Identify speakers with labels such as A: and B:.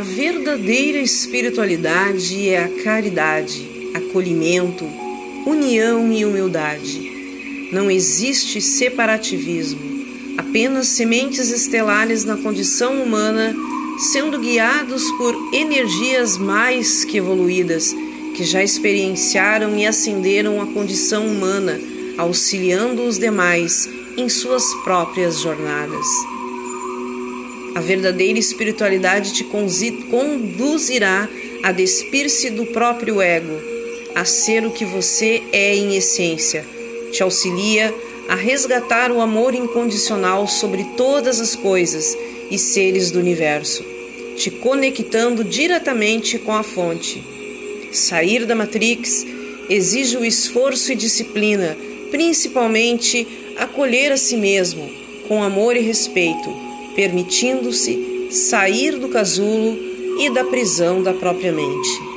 A: verdadeira espiritualidade é a caridade, acolhimento, união e humildade. Não existe separativismo, apenas sementes estelares na condição humana, sendo guiados por energias mais que evoluídas, que já experienciaram e ascenderam a condição humana, auxiliando os demais em suas próprias jornadas. A verdadeira espiritualidade te conduzirá a despir-se do próprio ego, a ser o que você é em essência. Te auxilia a resgatar o amor incondicional sobre todas as coisas e seres do universo, te conectando diretamente com a fonte. Sair da Matrix exige o esforço e disciplina, principalmente acolher a si mesmo com amor e respeito permitindo-se sair do casulo e da prisão da própria mente.